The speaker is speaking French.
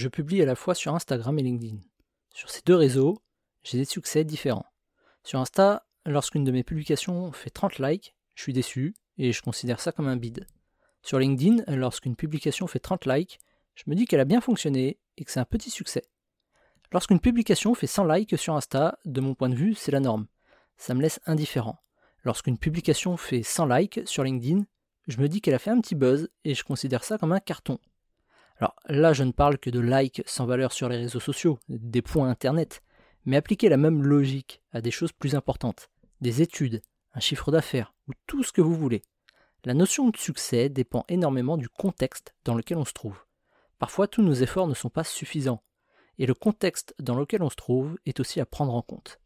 je publie à la fois sur Instagram et LinkedIn. Sur ces deux réseaux, j'ai des succès différents. Sur Insta, lorsqu'une de mes publications fait 30 likes, je suis déçu et je considère ça comme un bide. Sur LinkedIn, lorsqu'une publication fait 30 likes, je me dis qu'elle a bien fonctionné et que c'est un petit succès. Lorsqu'une publication fait 100 likes sur Insta, de mon point de vue, c'est la norme. Ça me laisse indifférent. Lorsqu'une publication fait 100 likes sur LinkedIn, je me dis qu'elle a fait un petit buzz et je considère ça comme un carton. Alors là, je ne parle que de likes sans valeur sur les réseaux sociaux, des points internet, mais appliquer la même logique à des choses plus importantes, des études, un chiffre d'affaires ou tout ce que vous voulez. La notion de succès dépend énormément du contexte dans lequel on se trouve. Parfois, tous nos efforts ne sont pas suffisants, et le contexte dans lequel on se trouve est aussi à prendre en compte.